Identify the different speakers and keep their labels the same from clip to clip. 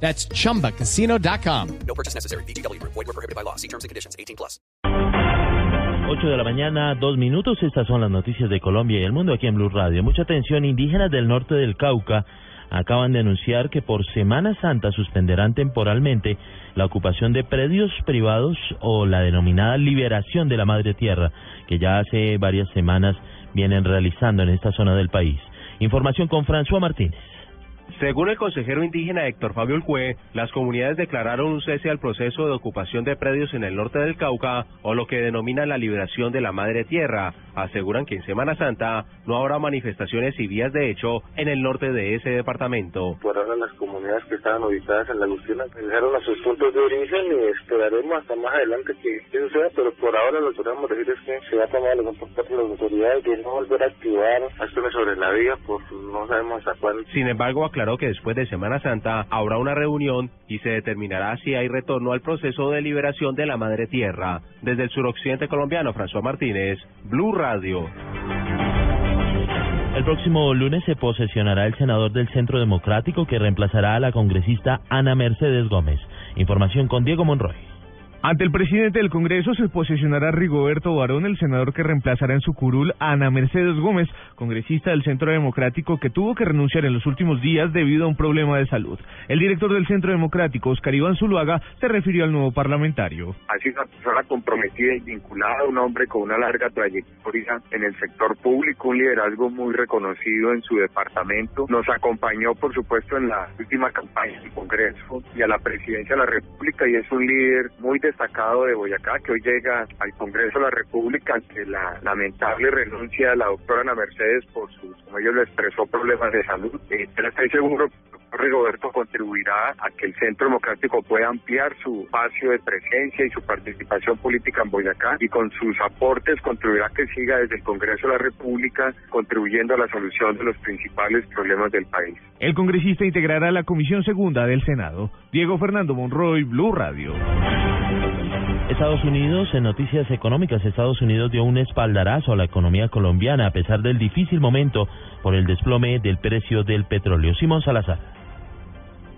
Speaker 1: That's chumbacasino.com.
Speaker 2: No purchase necessary. BGW. Void were prohibited by law. See terms and conditions. 18 plus.
Speaker 3: 8 de la mañana, dos minutos. Estas son las noticias de Colombia y el mundo aquí en Blue Radio. Mucha atención. Indígenas del norte del Cauca acaban de anunciar que por Semana Santa suspenderán temporalmente la ocupación de predios privados o la denominada liberación de la madre tierra, que ya hace varias semanas vienen realizando en esta zona del país. Información con François Martínez.
Speaker 4: Según el consejero indígena Héctor Fabio Ulcue, las comunidades declararon un cese al proceso de ocupación de predios en el norte del Cauca o lo que denominan la liberación de la madre tierra. Aseguran que en Semana Santa no habrá manifestaciones y vías de hecho en el norte de ese departamento.
Speaker 5: Por ahora las comunidades que estaban ubicadas en la Agustina dejaron a sus puntos de origen y esperaremos hasta más adelante que, que suceda, pero por ahora lo que podemos decir es que se va a tomar la por las autoridades de no volver a activar acciones sobre la vía por no sabemos hasta cuándo.
Speaker 4: Sin embargo, aclaró que después de Semana Santa habrá una reunión y se determinará si hay retorno al proceso de liberación de la madre tierra. Desde el suroccidente colombiano, François Martínez, Blue Radio.
Speaker 3: El próximo lunes se posesionará el senador del Centro Democrático que reemplazará a la congresista Ana Mercedes Gómez. Información con Diego Monroy.
Speaker 6: Ante el presidente del Congreso se posicionará Rigoberto Barón, el senador que reemplazará en su curul a Ana Mercedes Gómez, congresista del Centro Democrático que tuvo que renunciar en los últimos días debido a un problema de salud. El director del Centro Democrático, Oscar Iván Zuluaga, se refirió al nuevo parlamentario.
Speaker 7: Ha sido una persona comprometida y vinculada, un hombre con una larga trayectoria en el sector público, un liderazgo muy reconocido en su departamento. Nos acompañó, por supuesto, en la última campaña del Congreso y a la presidencia de la República y es un líder muy destacado de Boyacá que hoy llega al Congreso de la República ante la lamentable renuncia de la doctora Ana Mercedes por sus, como ellos lo expresó, problemas de salud. Eh, pero estoy seguro Rigoberto contribuirá a que el Centro Democrático pueda ampliar su espacio de presencia y su participación política en Boyacá y con sus aportes contribuirá a que siga desde el Congreso de la República contribuyendo a la solución de los principales problemas del país.
Speaker 6: El congresista integrará la Comisión Segunda del Senado. Diego Fernando Monroy, Blue Radio.
Speaker 3: Estados Unidos, en noticias económicas, Estados Unidos dio un espaldarazo a la economía colombiana a pesar del difícil momento por el desplome del precio del petróleo. Simón Salazar.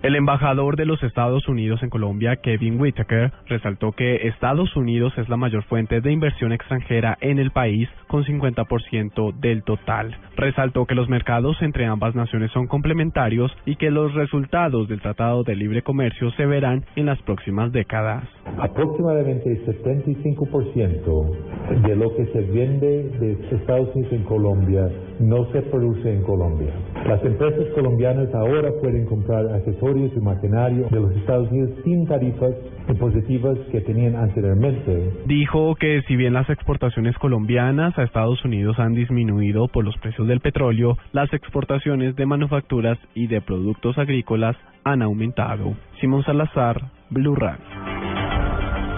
Speaker 8: El embajador de los Estados Unidos en Colombia, Kevin Whitaker, resaltó que Estados Unidos es la mayor fuente de inversión extranjera en el país, con 50% del total. Resaltó que los mercados entre ambas naciones son complementarios y que los resultados del Tratado de Libre Comercio se verán en las próximas décadas.
Speaker 9: Aproximadamente 75% de lo que se vende de Estados Unidos en Colombia no se produce en Colombia. Las empresas colombianas ahora pueden comprar accesorios y maquinario de los Estados Unidos sin tarifas impositivas que tenían anteriormente.
Speaker 8: Dijo que si bien las exportaciones colombianas a Estados Unidos han disminuido por los precios del petróleo, las exportaciones de manufacturas y de productos agrícolas han aumentado. Simón Salazar, Blue Radio.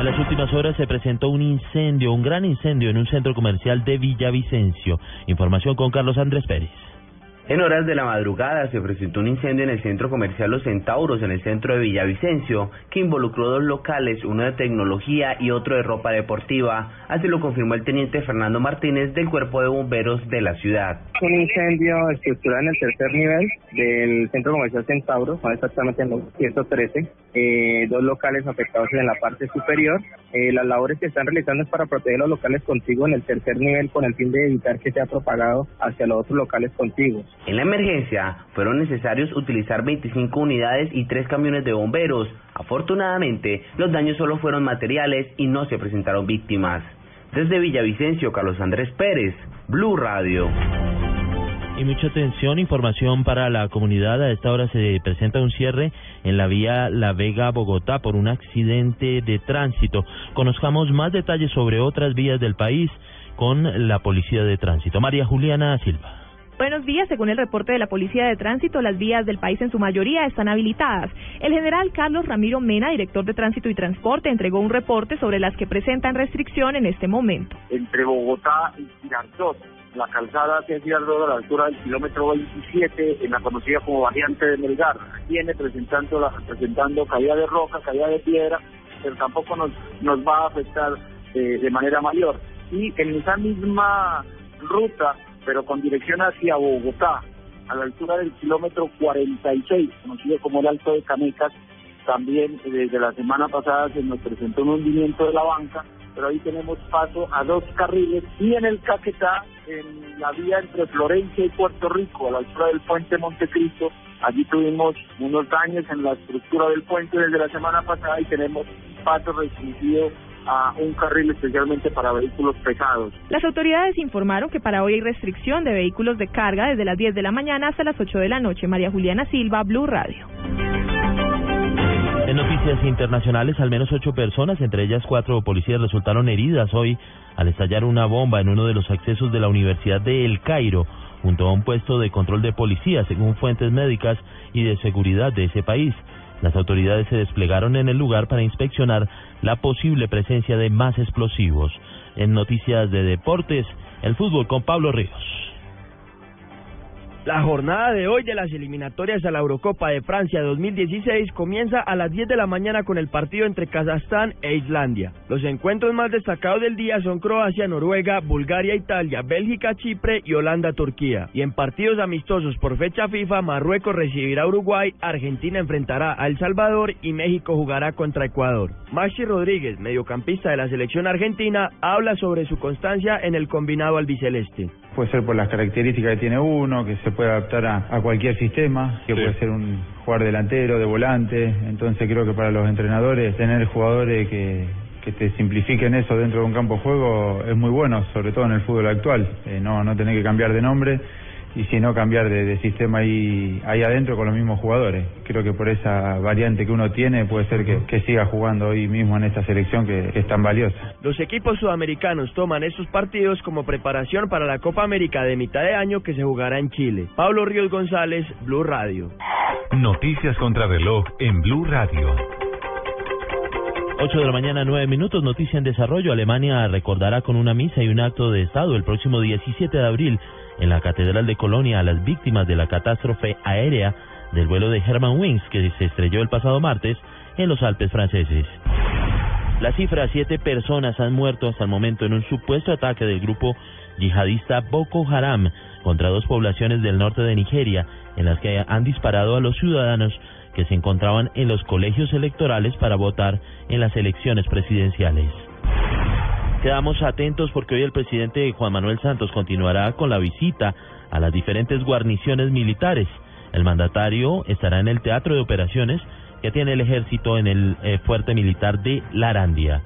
Speaker 3: En las últimas horas se presentó un incendio, un gran incendio en un centro comercial de Villavicencio. Información con Carlos Andrés Pérez.
Speaker 10: En horas de la madrugada se presentó un incendio en el centro comercial Los Centauros, en el centro de Villavicencio, que involucró dos locales, uno de tecnología y otro de ropa deportiva. Así lo confirmó el teniente Fernando Martínez del Cuerpo de Bomberos de la ciudad.
Speaker 11: Un incendio estructural en el tercer nivel del centro comercial Centauro, más exactamente en los 113. Eh, dos locales afectados en la parte superior. Eh, las labores que están realizando es para proteger los locales contiguos en el tercer nivel con el fin de evitar que sea propagado hacia los otros locales contiguos.
Speaker 10: En la emergencia fueron necesarios utilizar 25 unidades y tres camiones de bomberos. Afortunadamente, los daños solo fueron materiales y no se presentaron víctimas. Desde Villavicencio, Carlos Andrés Pérez, Blue Radio.
Speaker 3: Y mucha atención, información para la comunidad. A esta hora se presenta un cierre en la vía La Vega-Bogotá por un accidente de tránsito. Conozcamos más detalles sobre otras vías del país con la Policía de Tránsito. María Juliana Silva.
Speaker 12: Buenos días. Según el reporte de la Policía de Tránsito, las vías del país en su mayoría están habilitadas. El general Carlos Ramiro Mena, director de Tránsito y Transporte, entregó un reporte sobre las que presentan restricción en este momento.
Speaker 13: Entre Bogotá y Girardot, la calzada hacia Girardot a la altura del kilómetro 27, en la conocida como variante de Melgar, viene presentando, presentando caída de roca, caída de piedra, pero tampoco nos, nos va a afectar eh, de manera mayor. Y en esa misma ruta, pero con dirección hacia Bogotá, a la altura del kilómetro 46, conocido como el Alto de Canecas, también eh, desde la semana pasada se nos presentó un hundimiento de la banca, pero ahí tenemos paso a dos carriles y en el Caquetá, en la vía entre Florencia y Puerto Rico, a la altura del puente Montecristo, allí tuvimos unos daños en la estructura del puente desde la semana pasada y tenemos paso restringido a un carril especialmente para vehículos pesados.
Speaker 12: Las autoridades informaron que para hoy hay restricción de vehículos de carga desde las 10 de la mañana hasta las 8 de la noche. María Juliana Silva, Blue Radio.
Speaker 3: En noticias internacionales, al menos ocho personas, entre ellas cuatro policías, resultaron heridas hoy al estallar una bomba en uno de los accesos de la Universidad de El Cairo, junto a un puesto de control de policía, según fuentes médicas y de seguridad de ese país. Las autoridades se desplegaron en el lugar para inspeccionar la posible presencia de más explosivos. En noticias de deportes, el fútbol con Pablo Ríos.
Speaker 14: La jornada de hoy de las eliminatorias a la Eurocopa de Francia 2016 comienza a las 10 de la mañana con el partido entre Kazajstán e Islandia. Los encuentros más destacados del día son Croacia, Noruega, Bulgaria, Italia, Bélgica, Chipre y Holanda, Turquía. Y en partidos amistosos por fecha FIFA, Marruecos recibirá a Uruguay, Argentina enfrentará a El Salvador y México jugará contra Ecuador. Maxi Rodríguez, mediocampista de la selección argentina, habla sobre su constancia en el combinado albiceleste.
Speaker 15: Puede ser por las características que tiene uno, que se puede adaptar a, cualquier sistema, que puede ser un jugador delantero, de volante. Entonces creo que para los entrenadores tener jugadores que, que te simplifiquen eso dentro de un campo de juego es muy bueno, sobre todo en el fútbol actual. Eh, no, no tener que cambiar de nombre y si no cambiar de, sistema ahí, ahí adentro con los mismos jugadores. Creo que por esa variante que uno tiene puede ser que, siga jugando hoy mismo en esta selección que, es tan valiosa.
Speaker 14: Los equipos sudamericanos toman estos partidos como preparación para la Copa América de mitad de año que se jugará en Chile. Pablo Ríos González, Blue Radio.
Speaker 16: Noticias contra reloj en Blue Radio.
Speaker 3: 8 de la mañana, 9 minutos, noticia en desarrollo. Alemania recordará con una misa y un acto de Estado el próximo 17 de abril en la Catedral de Colonia a las víctimas de la catástrofe aérea del vuelo de Hermann Wings que se estrelló el pasado martes en los Alpes franceses. La cifra, siete personas han muerto hasta el momento en un supuesto ataque del grupo yihadista Boko Haram contra dos poblaciones del norte de Nigeria, en las que han disparado a los ciudadanos que se encontraban en los colegios electorales para votar en las elecciones presidenciales. Quedamos atentos porque hoy el presidente Juan Manuel Santos continuará con la visita a las diferentes guarniciones militares. El mandatario estará en el Teatro de Operaciones que tiene el ejército en el eh, fuerte militar de Larandia.